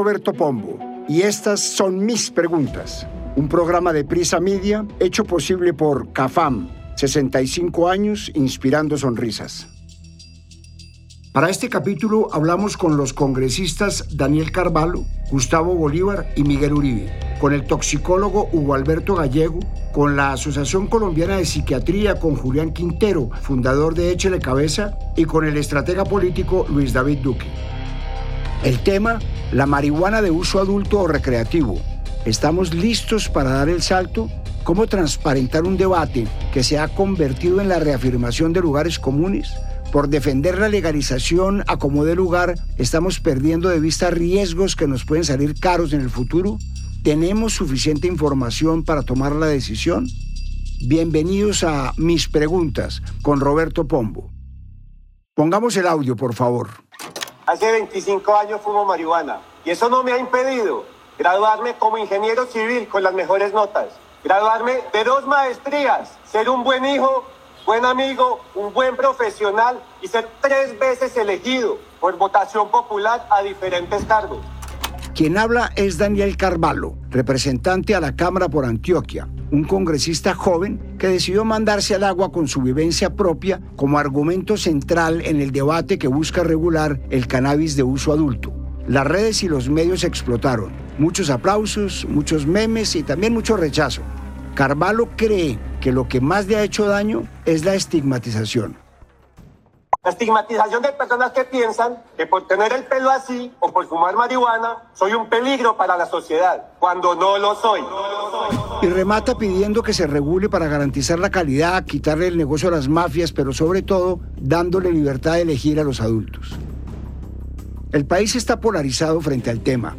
Roberto Pombo y estas son mis preguntas. Un programa de Prisa Media hecho posible por CAFAM, 65 años inspirando sonrisas. Para este capítulo hablamos con los congresistas Daniel Carvalho, Gustavo Bolívar y Miguel Uribe, con el toxicólogo Hugo Alberto Gallego, con la Asociación Colombiana de Psiquiatría con Julián Quintero, fundador de Échele Cabeza, y con el estratega político Luis David Duque. El tema, la marihuana de uso adulto o recreativo. ¿Estamos listos para dar el salto? ¿Cómo transparentar un debate que se ha convertido en la reafirmación de lugares comunes? Por defender la legalización a como de lugar, estamos perdiendo de vista riesgos que nos pueden salir caros en el futuro. ¿Tenemos suficiente información para tomar la decisión? Bienvenidos a Mis Preguntas con Roberto Pombo. Pongamos el audio, por favor. Hace 25 años fumo marihuana y eso no me ha impedido graduarme como ingeniero civil con las mejores notas, graduarme de dos maestrías, ser un buen hijo buen amigo, un buen profesional y ser tres veces elegido por votación popular a diferentes cargos. Quien habla es Daniel Carvalho, representante a la Cámara por Antioquia, un congresista joven que decidió mandarse al agua con su vivencia propia como argumento central en el debate que busca regular el cannabis de uso adulto. Las redes y los medios explotaron. Muchos aplausos, muchos memes y también mucho rechazo. Carvalho cree que lo que más le ha hecho daño es la estigmatización. La estigmatización de personas que piensan que por tener el pelo así o por fumar marihuana soy un peligro para la sociedad, cuando no lo soy. Y remata pidiendo que se regule para garantizar la calidad, quitarle el negocio a las mafias, pero sobre todo dándole libertad de elegir a los adultos. El país está polarizado frente al tema.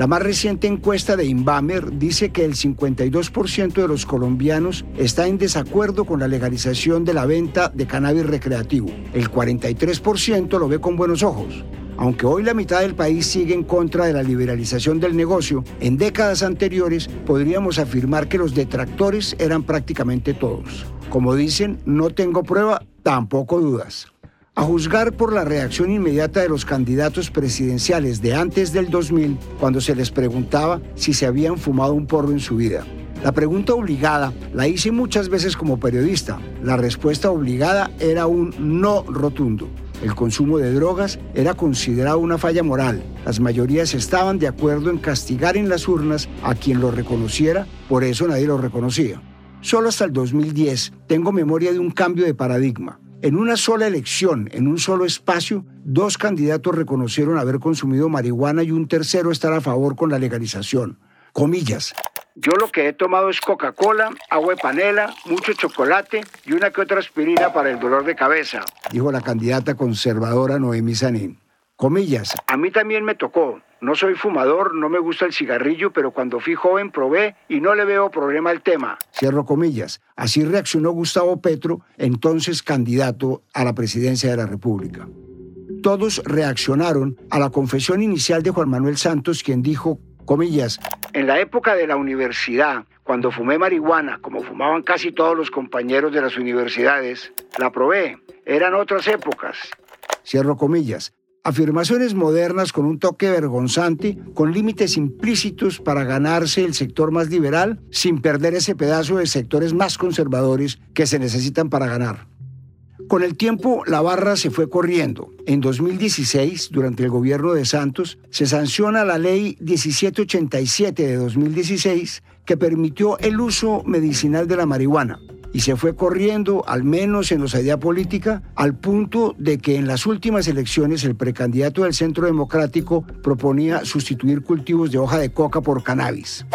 La más reciente encuesta de Inbamer dice que el 52% de los colombianos está en desacuerdo con la legalización de la venta de cannabis recreativo. El 43% lo ve con buenos ojos. Aunque hoy la mitad del país sigue en contra de la liberalización del negocio, en décadas anteriores podríamos afirmar que los detractores eran prácticamente todos. Como dicen, no tengo prueba, tampoco dudas. A juzgar por la reacción inmediata de los candidatos presidenciales de antes del 2000, cuando se les preguntaba si se habían fumado un porro en su vida. La pregunta obligada la hice muchas veces como periodista. La respuesta obligada era un no rotundo. El consumo de drogas era considerado una falla moral. Las mayorías estaban de acuerdo en castigar en las urnas a quien lo reconociera, por eso nadie lo reconocía. Solo hasta el 2010 tengo memoria de un cambio de paradigma. En una sola elección, en un solo espacio, dos candidatos reconocieron haber consumido marihuana y un tercero estar a favor con la legalización. Comillas. Yo lo que he tomado es Coca-Cola, agua de panela, mucho chocolate y una que otra aspirina para el dolor de cabeza, dijo la candidata conservadora Noemí Sanín. Comillas. A mí también me tocó. No soy fumador, no me gusta el cigarrillo, pero cuando fui joven probé y no le veo problema al tema. Cierro comillas. Así reaccionó Gustavo Petro, entonces candidato a la presidencia de la República. Todos reaccionaron a la confesión inicial de Juan Manuel Santos, quien dijo, comillas, en la época de la universidad, cuando fumé marihuana, como fumaban casi todos los compañeros de las universidades, la probé. Eran otras épocas. Cierro comillas afirmaciones modernas con un toque vergonzante, con límites implícitos para ganarse el sector más liberal sin perder ese pedazo de sectores más conservadores que se necesitan para ganar. Con el tiempo, la barra se fue corriendo. En 2016, durante el gobierno de Santos, se sanciona la ley 1787 de 2016 que permitió el uso medicinal de la marihuana y se fue corriendo, al menos en la idea política, al punto de que en las últimas elecciones el precandidato del Centro Democrático proponía sustituir cultivos de hoja de coca por cannabis.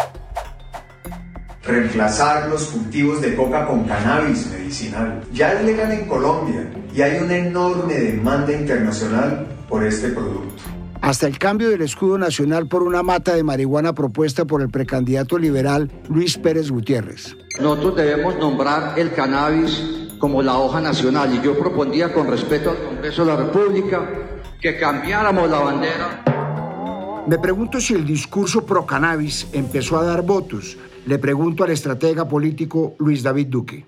Reemplazar los cultivos de coca con cannabis medicinal. Ya es legal en Colombia y hay una enorme demanda internacional por este producto hasta el cambio del escudo nacional por una mata de marihuana propuesta por el precandidato liberal Luis Pérez Gutiérrez. Nosotros debemos nombrar el cannabis como la hoja nacional y yo propondría con respeto al Congreso de la República que cambiáramos la bandera. Me pregunto si el discurso pro cannabis empezó a dar votos. Le pregunto al estratega político Luis David Duque.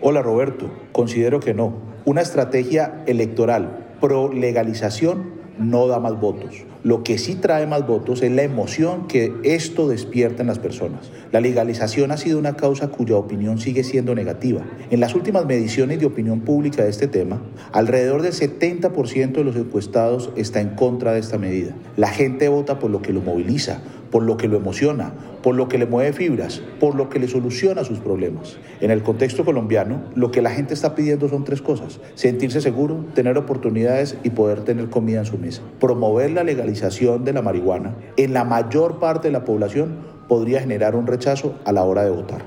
Hola Roberto, considero que no. Una estrategia electoral pro legalización no da más votos. Lo que sí trae más votos es la emoción que esto despierta en las personas. La legalización ha sido una causa cuya opinión sigue siendo negativa. En las últimas mediciones de opinión pública de este tema, alrededor del 70% de los encuestados está en contra de esta medida. La gente vota por lo que lo moviliza, por lo que lo emociona, por lo que le mueve fibras, por lo que le soluciona sus problemas. En el contexto colombiano, lo que la gente está pidiendo son tres cosas. Sentirse seguro, tener oportunidades y poder tener comida en su mesa. Promover la legalización de la marihuana en la mayor parte de la población podría generar un rechazo a la hora de votar.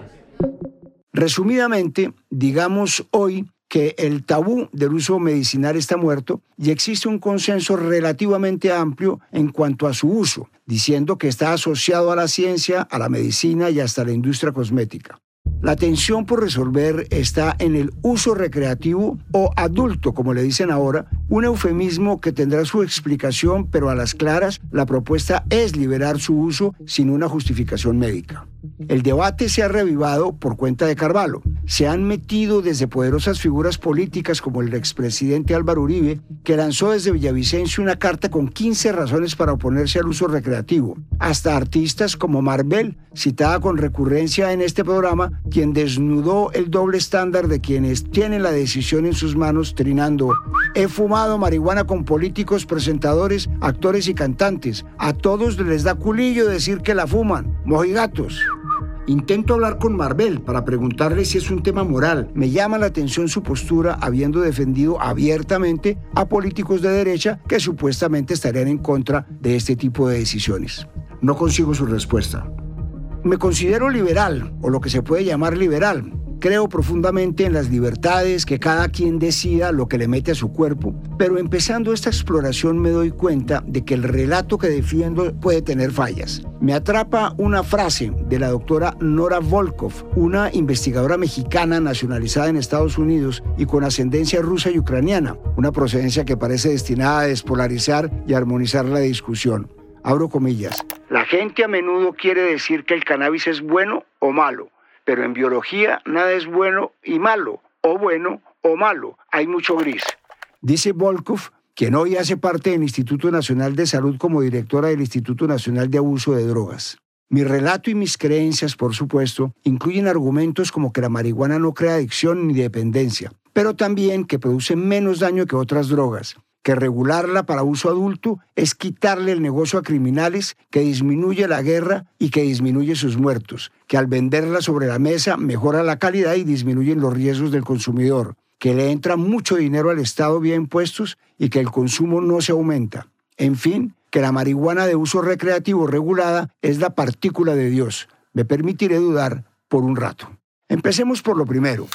Resumidamente, digamos hoy que el tabú del uso medicinal está muerto y existe un consenso relativamente amplio en cuanto a su uso, diciendo que está asociado a la ciencia, a la medicina y hasta la industria cosmética. La tensión por resolver está en el uso recreativo o adulto, como le dicen ahora, un eufemismo que tendrá su explicación, pero a las claras la propuesta es liberar su uso sin una justificación médica. El debate se ha revivado por cuenta de Carvalho. Se han metido desde poderosas figuras políticas como el expresidente Álvaro Uribe, que lanzó desde Villavicencio una carta con 15 razones para oponerse al uso recreativo, hasta artistas como Marvel, citada con recurrencia en este programa, quien desnudó el doble estándar de quienes tienen la decisión en sus manos, trinando, he fumado marihuana con políticos, presentadores, actores y cantantes. A todos les da culillo decir que la fuman, mojigatos. Intento hablar con Marvel para preguntarle si es un tema moral. Me llama la atención su postura habiendo defendido abiertamente a políticos de derecha que supuestamente estarían en contra de este tipo de decisiones. No consigo su respuesta. Me considero liberal, o lo que se puede llamar liberal, Creo profundamente en las libertades, que cada quien decida lo que le mete a su cuerpo, pero empezando esta exploración me doy cuenta de que el relato que defiendo puede tener fallas. Me atrapa una frase de la doctora Nora Volkov, una investigadora mexicana nacionalizada en Estados Unidos y con ascendencia rusa y ucraniana, una procedencia que parece destinada a despolarizar y armonizar la discusión. Abro comillas. La gente a menudo quiere decir que el cannabis es bueno o malo pero en biología nada es bueno y malo, o bueno o malo, hay mucho gris. Dice Volkov, quien hoy hace parte del Instituto Nacional de Salud como directora del Instituto Nacional de Abuso de Drogas. Mi relato y mis creencias, por supuesto, incluyen argumentos como que la marihuana no crea adicción ni dependencia, pero también que produce menos daño que otras drogas, que regularla para uso adulto es quitarle el negocio a criminales, que disminuye la guerra y que disminuye sus muertos, que al venderla sobre la mesa mejora la calidad y disminuyen los riesgos del consumidor, que le entra mucho dinero al Estado vía impuestos y que el consumo no se aumenta. En fin, que la marihuana de uso recreativo regulada es la partícula de Dios. Me permitiré dudar por un rato. Empecemos por lo primero.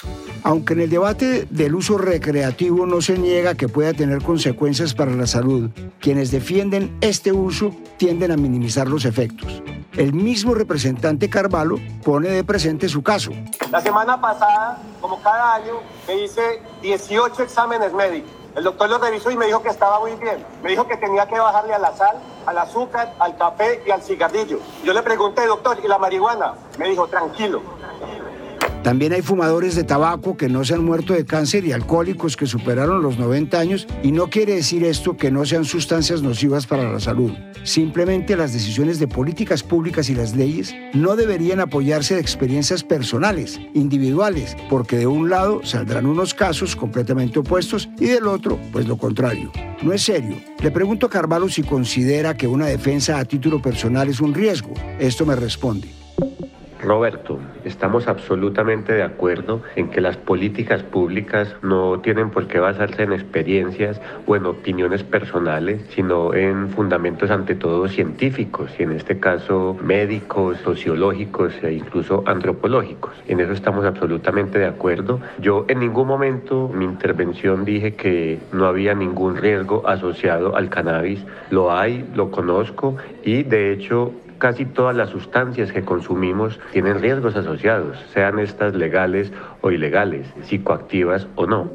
Aunque en el debate del uso recreativo no se niega que pueda tener consecuencias para la salud, quienes defienden este uso tienden a minimizar los efectos. El mismo representante Carvalho pone de presente su caso. La semana pasada, como cada año, me hice 18 exámenes médicos. El doctor lo revisó y me dijo que estaba muy bien. Me dijo que tenía que bajarle a la sal, al azúcar, al café y al cigarrillo. Yo le pregunté, doctor, ¿y la marihuana? Me dijo, tranquilo, también hay fumadores de tabaco que no se han muerto de cáncer y alcohólicos que superaron los 90 años y no quiere decir esto que no sean sustancias nocivas para la salud. Simplemente las decisiones de políticas públicas y las leyes no deberían apoyarse de experiencias personales, individuales, porque de un lado saldrán unos casos completamente opuestos y del otro, pues lo contrario. No es serio. Le pregunto a Carvalho si considera que una defensa a título personal es un riesgo. Esto me responde. Roberto, estamos absolutamente de acuerdo en que las políticas públicas no tienen por qué basarse en experiencias o en opiniones personales, sino en fundamentos ante todo científicos y en este caso médicos, sociológicos e incluso antropológicos. En eso estamos absolutamente de acuerdo. Yo en ningún momento mi intervención dije que no había ningún riesgo asociado al cannabis. Lo hay, lo conozco y de hecho casi todas las sustancias que consumimos tienen riesgos asociados, sean estas legales o ilegales, psicoactivas o no.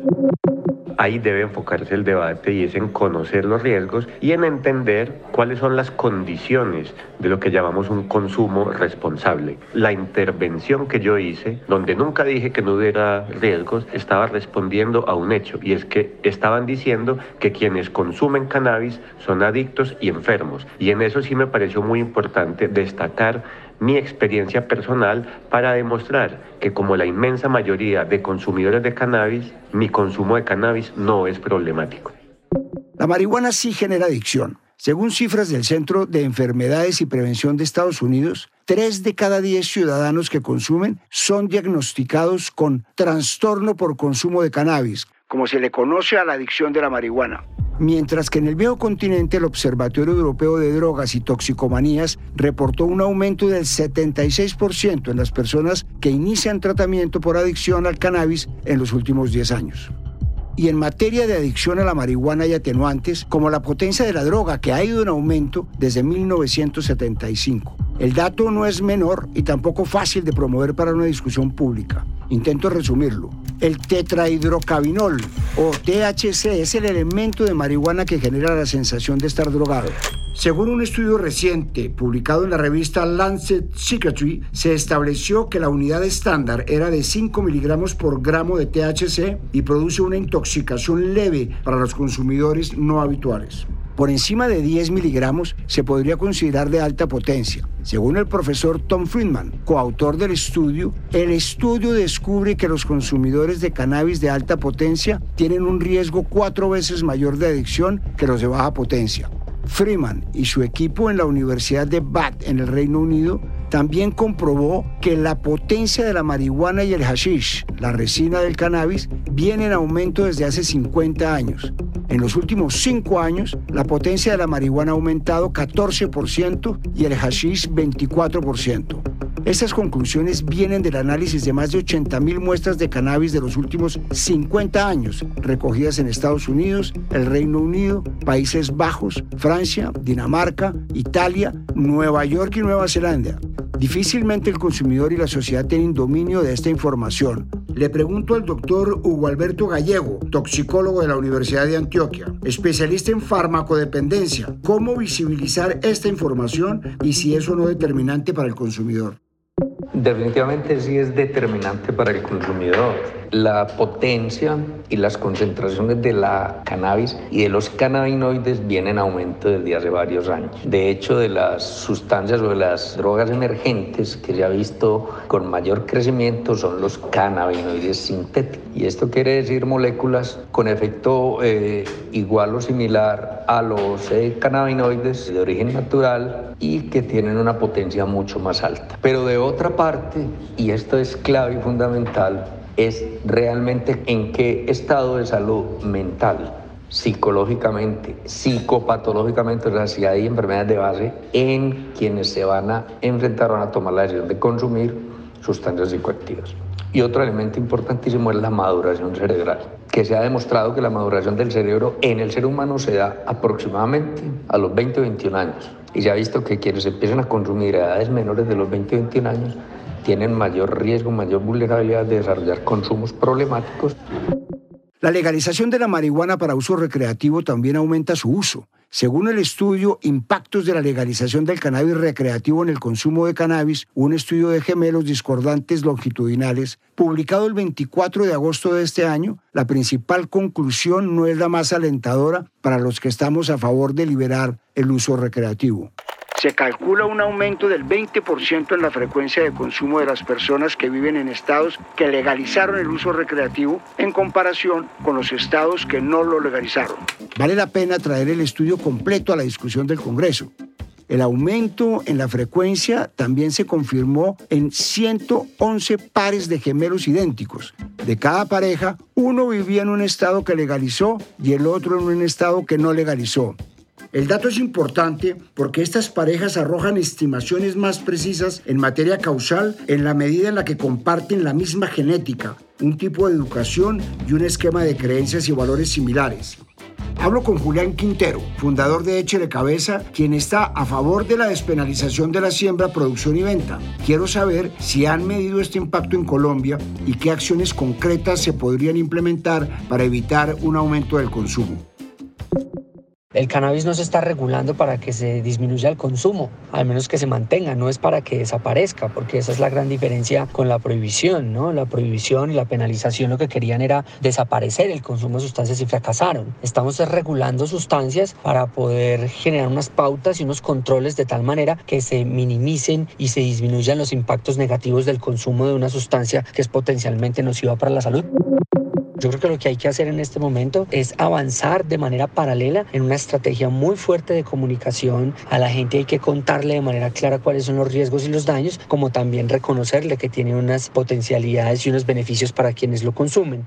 Ahí debe enfocarse el debate y es en conocer los riesgos y en entender cuáles son las condiciones de lo que llamamos un consumo responsable. La intervención que yo hice, donde nunca dije que no hubiera riesgos, estaba respondiendo a un hecho y es que estaban diciendo que quienes consumen cannabis son adictos y enfermos. Y en eso sí me pareció muy importante destacar mi experiencia personal para demostrar que como la inmensa mayoría de consumidores de cannabis, mi consumo de cannabis no es problemático. La marihuana sí genera adicción. Según cifras del Centro de Enfermedades y Prevención de Estados Unidos, 3 de cada 10 ciudadanos que consumen son diagnosticados con trastorno por consumo de cannabis, como se le conoce a la adicción de la marihuana. Mientras que en el viejo continente el Observatorio Europeo de Drogas y Toxicomanías reportó un aumento del 76% en las personas que inician tratamiento por adicción al cannabis en los últimos 10 años. Y en materia de adicción a la marihuana y atenuantes, como la potencia de la droga que ha ido en aumento desde 1975. El dato no es menor y tampoco fácil de promover para una discusión pública. Intento resumirlo. El tetrahidrocabinol o THC es el elemento de marihuana que genera la sensación de estar drogado. Según un estudio reciente publicado en la revista Lancet Psychiatry, se estableció que la unidad estándar era de 5 miligramos por gramo de THC y produce una intoxicación leve para los consumidores no habituales. Por encima de 10 miligramos se podría considerar de alta potencia. Según el profesor Tom Friedman, coautor del estudio, el estudio descubre que los consumidores de cannabis de alta potencia tienen un riesgo cuatro veces mayor de adicción que los de baja potencia. Freeman y su equipo en la Universidad de Bath en el Reino Unido también comprobó que la potencia de la marihuana y el hashish, la resina del cannabis, viene en aumento desde hace 50 años. En los últimos cinco años, la potencia de la marihuana ha aumentado 14% y el hashish 24%. Estas conclusiones vienen del análisis de más de 80.000 muestras de cannabis de los últimos 50 años, recogidas en Estados Unidos, el Reino Unido, Países Bajos, Francia, Dinamarca, Italia, Nueva York y Nueva Zelanda. Difícilmente el consumidor y la sociedad tienen dominio de esta información. Le pregunto al doctor Hugo Alberto Gallego, toxicólogo de la Universidad de Antioquia, especialista en farmacodependencia, cómo visibilizar esta información y si es o no determinante para el consumidor. Definitivamente sí es determinante para el consumidor. La potencia y las concentraciones de la cannabis y de los cannabinoides vienen en aumento desde hace varios años. De hecho, de las sustancias o de las drogas emergentes que se ha visto con mayor crecimiento son los cannabinoides sintéticos. Y esto quiere decir moléculas con efecto eh, igual o similar a los eh, cannabinoides de origen natural y que tienen una potencia mucho más alta. Pero de otra parte, y esto es clave y fundamental, es realmente en qué estado de salud mental, psicológicamente, psicopatológicamente, o sea, si hay enfermedades de base en quienes se van a enfrentar, van a tomar la decisión de consumir sustancias psicoactivas. Y otro elemento importantísimo es la maduración cerebral, que se ha demostrado que la maduración del cerebro en el ser humano se da aproximadamente a los 20 o 21 años. Y se ha visto que quienes empiezan a consumir a edades menores de los 20 o 21 años tienen mayor riesgo, mayor vulnerabilidad de desarrollar consumos problemáticos. La legalización de la marihuana para uso recreativo también aumenta su uso. Según el estudio Impactos de la legalización del cannabis recreativo en el consumo de cannabis, un estudio de gemelos discordantes longitudinales, publicado el 24 de agosto de este año, la principal conclusión no es la más alentadora para los que estamos a favor de liberar el uso recreativo se calcula un aumento del 20% en la frecuencia de consumo de las personas que viven en estados que legalizaron el uso recreativo en comparación con los estados que no lo legalizaron. Vale la pena traer el estudio completo a la discusión del Congreso. El aumento en la frecuencia también se confirmó en 111 pares de gemelos idénticos. De cada pareja, uno vivía en un estado que legalizó y el otro en un estado que no legalizó. El dato es importante porque estas parejas arrojan estimaciones más precisas en materia causal en la medida en la que comparten la misma genética, un tipo de educación y un esquema de creencias y valores similares. Hablo con Julián Quintero, fundador de Échele Cabeza, quien está a favor de la despenalización de la siembra, producción y venta. Quiero saber si han medido este impacto en Colombia y qué acciones concretas se podrían implementar para evitar un aumento del consumo. El cannabis no se está regulando para que se disminuya el consumo, al menos que se mantenga, no es para que desaparezca, porque esa es la gran diferencia con la prohibición, ¿no? La prohibición y la penalización lo que querían era desaparecer el consumo de sustancias y fracasaron. Estamos regulando sustancias para poder generar unas pautas y unos controles de tal manera que se minimicen y se disminuyan los impactos negativos del consumo de una sustancia que es potencialmente nociva para la salud. Yo creo que lo que hay que hacer en este momento es avanzar de manera paralela en una estrategia muy fuerte de comunicación. A la gente hay que contarle de manera clara cuáles son los riesgos y los daños, como también reconocerle que tiene unas potencialidades y unos beneficios para quienes lo consumen.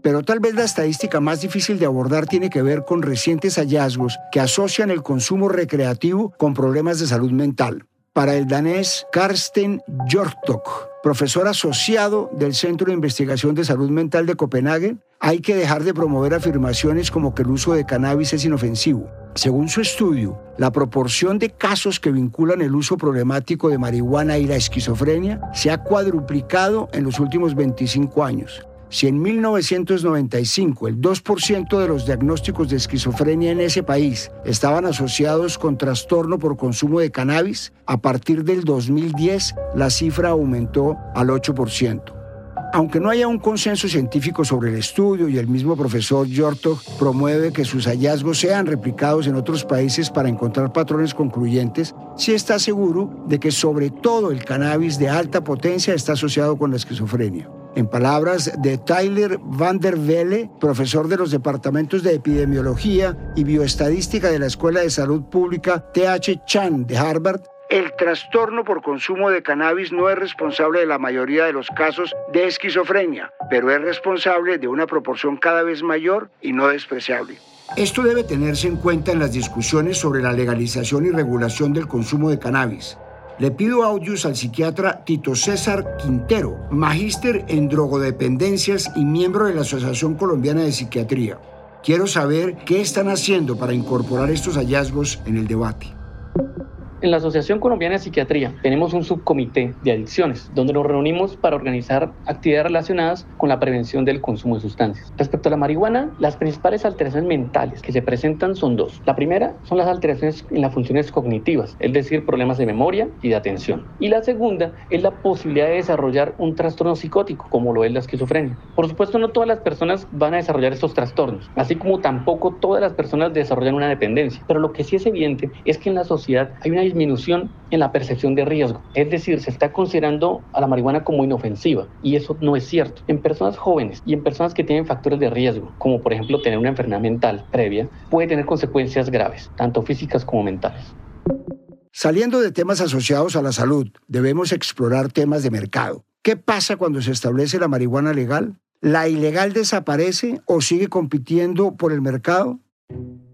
Pero tal vez la estadística más difícil de abordar tiene que ver con recientes hallazgos que asocian el consumo recreativo con problemas de salud mental para el danés Karsten Hjortok, profesor asociado del Centro de Investigación de Salud Mental de Copenhague, hay que dejar de promover afirmaciones como que el uso de cannabis es inofensivo. Según su estudio, la proporción de casos que vinculan el uso problemático de marihuana y la esquizofrenia se ha cuadruplicado en los últimos 25 años. Si en 1995 el 2% de los diagnósticos de esquizofrenia en ese país estaban asociados con trastorno por consumo de cannabis, a partir del 2010 la cifra aumentó al 8%. Aunque no haya un consenso científico sobre el estudio y el mismo profesor Yortok promueve que sus hallazgos sean replicados en otros países para encontrar patrones concluyentes, sí está seguro de que sobre todo el cannabis de alta potencia está asociado con la esquizofrenia. En palabras de Tyler Van der Velde, profesor de los departamentos de epidemiología y bioestadística de la Escuela de Salud Pública TH Chan de Harvard, el trastorno por consumo de cannabis no es responsable de la mayoría de los casos de esquizofrenia, pero es responsable de una proporción cada vez mayor y no despreciable. Esto debe tenerse en cuenta en las discusiones sobre la legalización y regulación del consumo de cannabis. Le pido audios al psiquiatra Tito César Quintero, magíster en drogodependencias y miembro de la Asociación Colombiana de Psiquiatría. Quiero saber qué están haciendo para incorporar estos hallazgos en el debate. En la Asociación Colombiana de Psiquiatría tenemos un subcomité de adicciones donde nos reunimos para organizar actividades relacionadas con la prevención del consumo de sustancias. Respecto a la marihuana, las principales alteraciones mentales que se presentan son dos. La primera son las alteraciones en las funciones cognitivas, es decir, problemas de memoria y de atención. Y la segunda es la posibilidad de desarrollar un trastorno psicótico, como lo es la esquizofrenia. Por supuesto, no todas las personas van a desarrollar estos trastornos, así como tampoco todas las personas desarrollan una dependencia. Pero lo que sí es evidente es que en la sociedad hay una disminución en la percepción de riesgo. Es decir, se está considerando a la marihuana como inofensiva y eso no es cierto. En personas jóvenes y en personas que tienen factores de riesgo, como por ejemplo tener una enfermedad mental previa, puede tener consecuencias graves, tanto físicas como mentales. Saliendo de temas asociados a la salud, debemos explorar temas de mercado. ¿Qué pasa cuando se establece la marihuana legal? ¿La ilegal desaparece o sigue compitiendo por el mercado?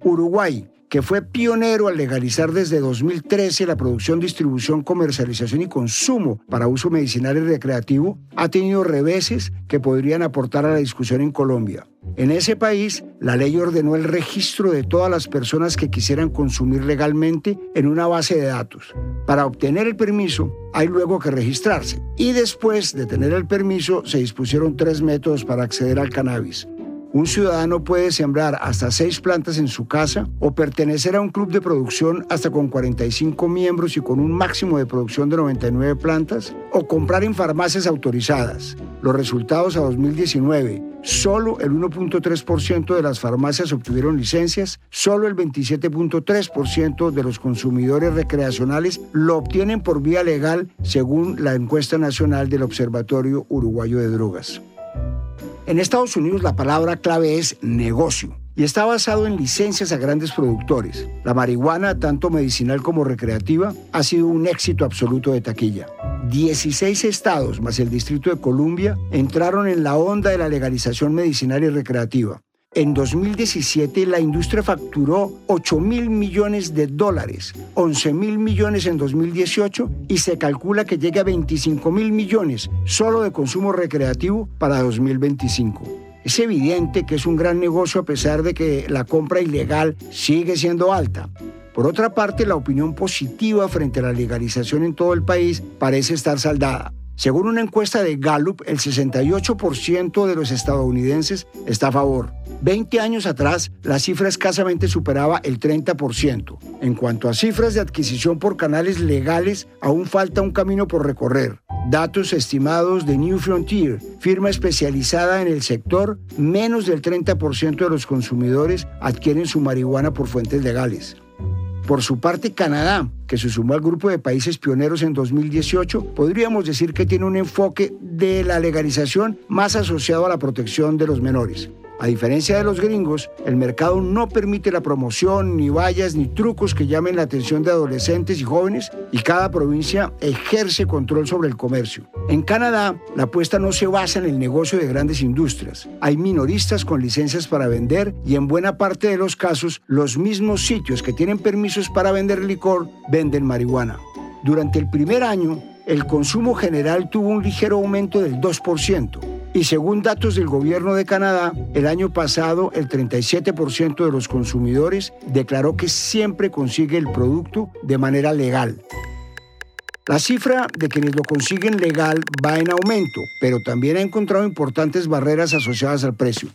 Uruguay, que fue pionero al legalizar desde 2013 la producción, distribución, comercialización y consumo para uso medicinal y recreativo, ha tenido reveses que podrían aportar a la discusión en Colombia. En ese país, la ley ordenó el registro de todas las personas que quisieran consumir legalmente en una base de datos. Para obtener el permiso, hay luego que registrarse. Y después de tener el permiso, se dispusieron tres métodos para acceder al cannabis. Un ciudadano puede sembrar hasta seis plantas en su casa o pertenecer a un club de producción hasta con 45 miembros y con un máximo de producción de 99 plantas o comprar en farmacias autorizadas. Los resultados a 2019, solo el 1.3% de las farmacias obtuvieron licencias, solo el 27.3% de los consumidores recreacionales lo obtienen por vía legal según la encuesta nacional del Observatorio Uruguayo de Drogas. En Estados Unidos la palabra clave es negocio y está basado en licencias a grandes productores. La marihuana, tanto medicinal como recreativa, ha sido un éxito absoluto de taquilla. 16 estados más el Distrito de Columbia entraron en la onda de la legalización medicinal y recreativa. En 2017 la industria facturó 8 mil millones de dólares, 11 mil millones en 2018 y se calcula que llegue a 25 mil millones solo de consumo recreativo para 2025. Es evidente que es un gran negocio a pesar de que la compra ilegal sigue siendo alta. Por otra parte, la opinión positiva frente a la legalización en todo el país parece estar saldada. Según una encuesta de Gallup, el 68% de los estadounidenses está a favor. 20 años atrás, la cifra escasamente superaba el 30%. En cuanto a cifras de adquisición por canales legales, aún falta un camino por recorrer. Datos estimados de New Frontier, firma especializada en el sector, menos del 30% de los consumidores adquieren su marihuana por fuentes legales. Por su parte, Canadá, que se sumó al grupo de países pioneros en 2018, podríamos decir que tiene un enfoque de la legalización más asociado a la protección de los menores. A diferencia de los gringos, el mercado no permite la promoción, ni vallas, ni trucos que llamen la atención de adolescentes y jóvenes, y cada provincia ejerce control sobre el comercio. En Canadá, la apuesta no se basa en el negocio de grandes industrias. Hay minoristas con licencias para vender y en buena parte de los casos, los mismos sitios que tienen permisos para vender licor venden marihuana. Durante el primer año, el consumo general tuvo un ligero aumento del 2%. Y según datos del gobierno de Canadá, el año pasado el 37% de los consumidores declaró que siempre consigue el producto de manera legal. La cifra de quienes lo consiguen legal va en aumento, pero también ha encontrado importantes barreras asociadas al precio.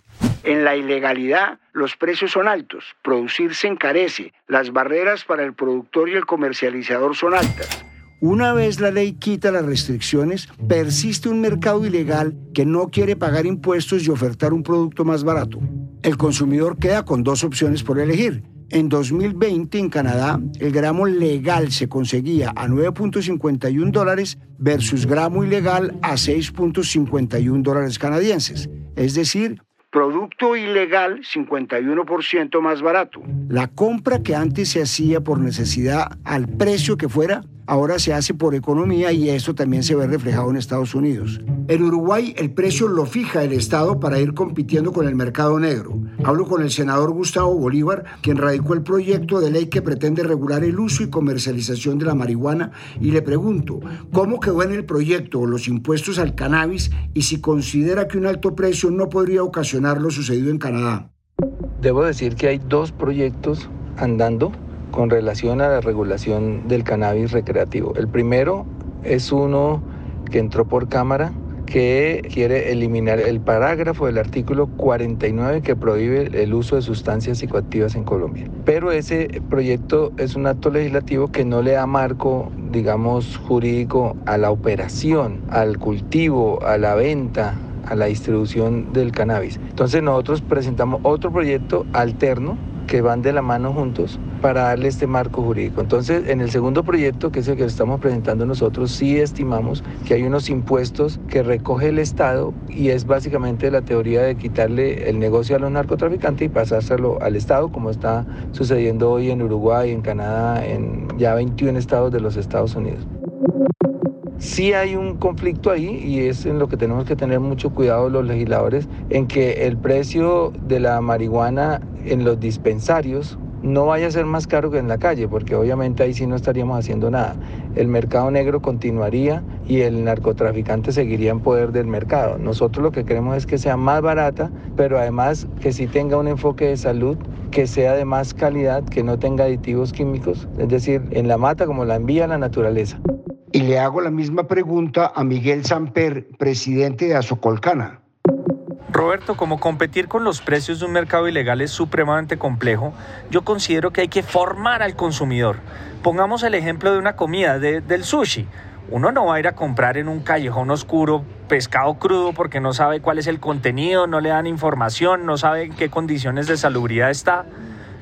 En la ilegalidad, los precios son altos, producir se encarece, las barreras para el productor y el comercializador son altas. Una vez la ley quita las restricciones, persiste un mercado ilegal que no quiere pagar impuestos y ofertar un producto más barato. El consumidor queda con dos opciones por elegir. En 2020 en Canadá, el gramo legal se conseguía a 9.51 dólares versus gramo ilegal a 6.51 dólares canadienses. Es decir, producto ilegal 51% más barato. La compra que antes se hacía por necesidad al precio que fuera ahora se hace por economía y esto también se ve reflejado en Estados Unidos. En Uruguay el precio lo fija el Estado para ir compitiendo con el mercado negro. Hablo con el senador Gustavo Bolívar, quien radicó el proyecto de ley que pretende regular el uso y comercialización de la marihuana y le pregunto, ¿cómo quedó en el proyecto los impuestos al cannabis y si considera que un alto precio no podría ocasionar lo sucedido en Canadá? Debo decir que hay dos proyectos andando con relación a la regulación del cannabis recreativo. El primero es uno que entró por Cámara que quiere eliminar el parágrafo del artículo 49 que prohíbe el uso de sustancias psicoactivas en Colombia. Pero ese proyecto es un acto legislativo que no le da marco, digamos, jurídico a la operación, al cultivo, a la venta, a la distribución del cannabis. Entonces nosotros presentamos otro proyecto alterno que van de la mano juntos para darle este marco jurídico. Entonces, en el segundo proyecto, que es el que estamos presentando nosotros, sí estimamos que hay unos impuestos que recoge el Estado y es básicamente la teoría de quitarle el negocio a los narcotraficantes y pasárselo al Estado, como está sucediendo hoy en Uruguay, en Canadá, en ya 21 estados de los Estados Unidos. Sí hay un conflicto ahí y es en lo que tenemos que tener mucho cuidado los legisladores, en que el precio de la marihuana en los dispensarios no vaya a ser más caro que en la calle, porque obviamente ahí sí no estaríamos haciendo nada. El mercado negro continuaría y el narcotraficante seguiría en poder del mercado. Nosotros lo que queremos es que sea más barata, pero además que sí tenga un enfoque de salud, que sea de más calidad, que no tenga aditivos químicos, es decir, en la mata como la envía la naturaleza. Y le hago la misma pregunta a Miguel Samper, presidente de Azocolcana. Roberto, como competir con los precios de un mercado ilegal es supremamente complejo, yo considero que hay que formar al consumidor. Pongamos el ejemplo de una comida, del sushi. Uno no va a ir a comprar en un callejón oscuro pescado crudo porque no sabe cuál es el contenido, no le dan información, no sabe en qué condiciones de salubridad está.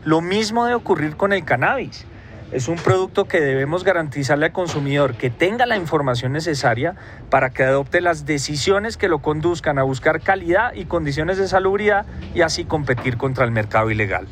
Lo mismo debe ocurrir con el cannabis. Es un producto que debemos garantizarle al consumidor que tenga la información necesaria para que adopte las decisiones que lo conduzcan a buscar calidad y condiciones de salubridad y así competir contra el mercado ilegal.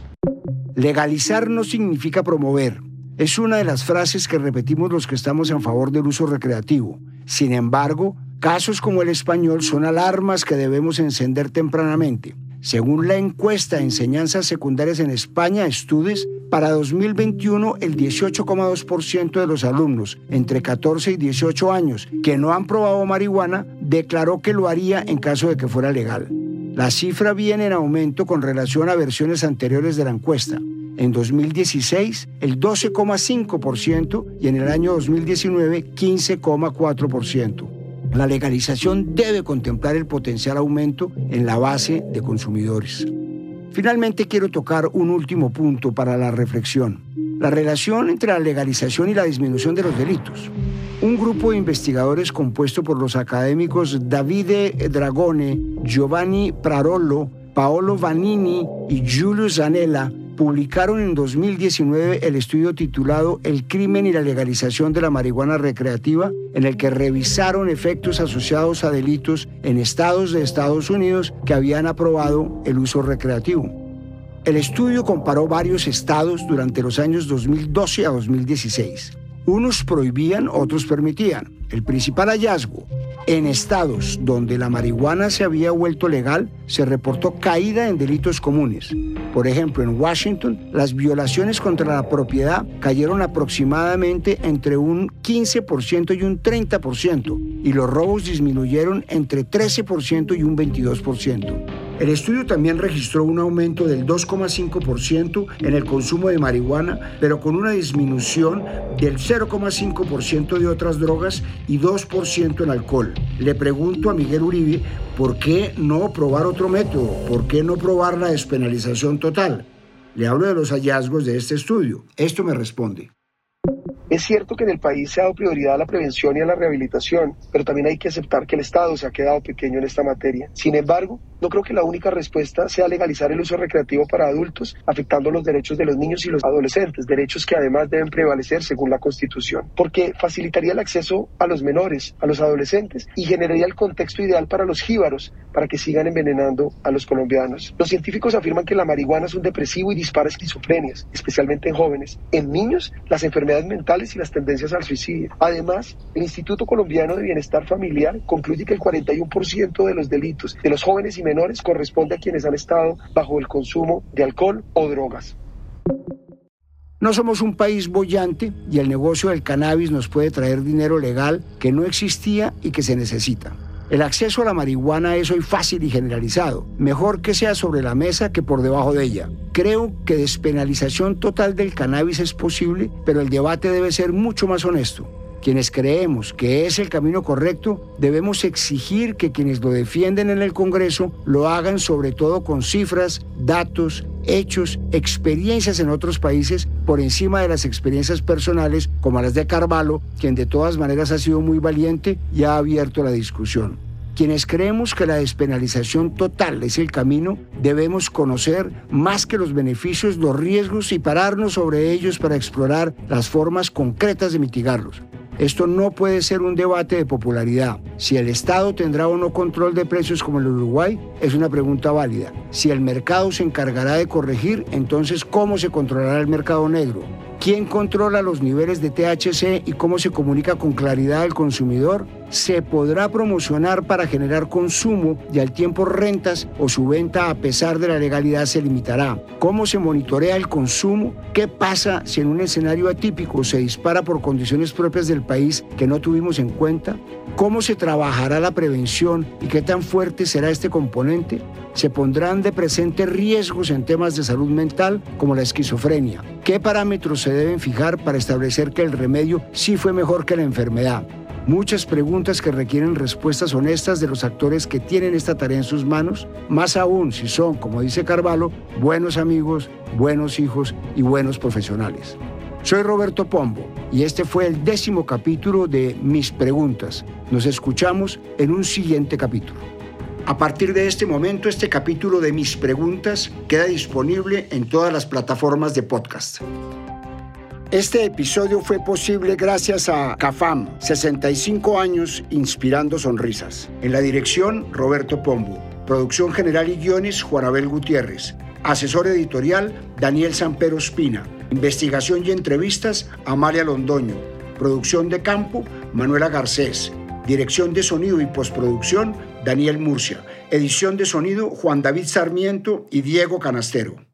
Legalizar no significa promover. Es una de las frases que repetimos los que estamos en favor del uso recreativo. Sin embargo, casos como el español son alarmas que debemos encender tempranamente. Según la encuesta de enseñanzas secundarias en España, Estudes, para 2021 el 18,2% de los alumnos entre 14 y 18 años que no han probado marihuana declaró que lo haría en caso de que fuera legal. La cifra viene en aumento con relación a versiones anteriores de la encuesta. En 2016, el 12,5% y en el año 2019, 15,4%. La legalización debe contemplar el potencial aumento en la base de consumidores. Finalmente quiero tocar un último punto para la reflexión, la relación entre la legalización y la disminución de los delitos. Un grupo de investigadores compuesto por los académicos Davide Dragone, Giovanni Prarollo, Paolo Vanini y Giulio Zanella publicaron en 2019 el estudio titulado El crimen y la legalización de la marihuana recreativa, en el que revisaron efectos asociados a delitos en estados de Estados Unidos que habían aprobado el uso recreativo. El estudio comparó varios estados durante los años 2012 a 2016. Unos prohibían, otros permitían. El principal hallazgo, en estados donde la marihuana se había vuelto legal, se reportó caída en delitos comunes. Por ejemplo, en Washington, las violaciones contra la propiedad cayeron aproximadamente entre un 15% y un 30%, y los robos disminuyeron entre 13% y un 22%. El estudio también registró un aumento del 2,5% en el consumo de marihuana, pero con una disminución del 0,5% de otras drogas y 2% en alcohol. Le pregunto a Miguel Uribe por qué no probar otro método, por qué no probar la despenalización total. Le hablo de los hallazgos de este estudio. Esto me responde. Es cierto que en el país se ha dado prioridad a la prevención y a la rehabilitación, pero también hay que aceptar que el Estado se ha quedado pequeño en esta materia. Sin embargo, no creo que la única respuesta sea legalizar el uso recreativo para adultos, afectando los derechos de los niños y los adolescentes, derechos que además deben prevalecer según la Constitución, porque facilitaría el acceso a los menores, a los adolescentes y generaría el contexto ideal para los jíbaros para que sigan envenenando a los colombianos. Los científicos afirman que la marihuana es un depresivo y dispara esquizofrenias, especialmente en jóvenes. En niños, las enfermedades mentales y las tendencias al suicidio. Además, el Instituto Colombiano de Bienestar Familiar concluye que el 41% de los delitos de los jóvenes y menores corresponde a quienes han estado bajo el consumo de alcohol o drogas. No somos un país bollante y el negocio del cannabis nos puede traer dinero legal que no existía y que se necesita. El acceso a la marihuana es hoy fácil y generalizado. Mejor que sea sobre la mesa que por debajo de ella. Creo que despenalización total del cannabis es posible, pero el debate debe ser mucho más honesto. Quienes creemos que es el camino correcto, debemos exigir que quienes lo defienden en el Congreso lo hagan sobre todo con cifras, datos, hechos, experiencias en otros países por encima de las experiencias personales como las de Carvalho, quien de todas maneras ha sido muy valiente y ha abierto la discusión. Quienes creemos que la despenalización total es el camino, debemos conocer más que los beneficios, los riesgos y pararnos sobre ellos para explorar las formas concretas de mitigarlos. Esto no puede ser un debate de popularidad. Si el Estado tendrá o no control de precios como el Uruguay es una pregunta válida. Si el mercado se encargará de corregir, entonces ¿cómo se controlará el mercado negro? ¿Quién controla los niveles de THC y cómo se comunica con claridad al consumidor? ¿Se podrá promocionar para generar consumo y al tiempo rentas o su venta a pesar de la legalidad se limitará? ¿Cómo se monitorea el consumo? ¿Qué pasa si en un escenario atípico se dispara por condiciones propias del país que no tuvimos en cuenta? ¿Cómo se trabajará la prevención y qué tan fuerte será este componente? Se pondrán de presente riesgos en temas de salud mental como la esquizofrenia. ¿Qué parámetros se deben fijar para establecer que el remedio sí fue mejor que la enfermedad? Muchas preguntas que requieren respuestas honestas de los actores que tienen esta tarea en sus manos, más aún si son, como dice Carvalho, buenos amigos, buenos hijos y buenos profesionales. Soy Roberto Pombo y este fue el décimo capítulo de Mis Preguntas. Nos escuchamos en un siguiente capítulo. A partir de este momento, este capítulo de Mis Preguntas queda disponible en todas las plataformas de podcast. Este episodio fue posible gracias a CAFAM, 65 años inspirando sonrisas. En la dirección, Roberto Pombo. Producción general y guiones, Juanabel Gutiérrez. Asesor editorial, Daniel Sampero Espina. Investigación y entrevistas, Amalia Londoño. Producción de campo, Manuela Garcés. Dirección de sonido y postproducción, Daniel Murcia. Edición de sonido, Juan David Sarmiento y Diego Canastero.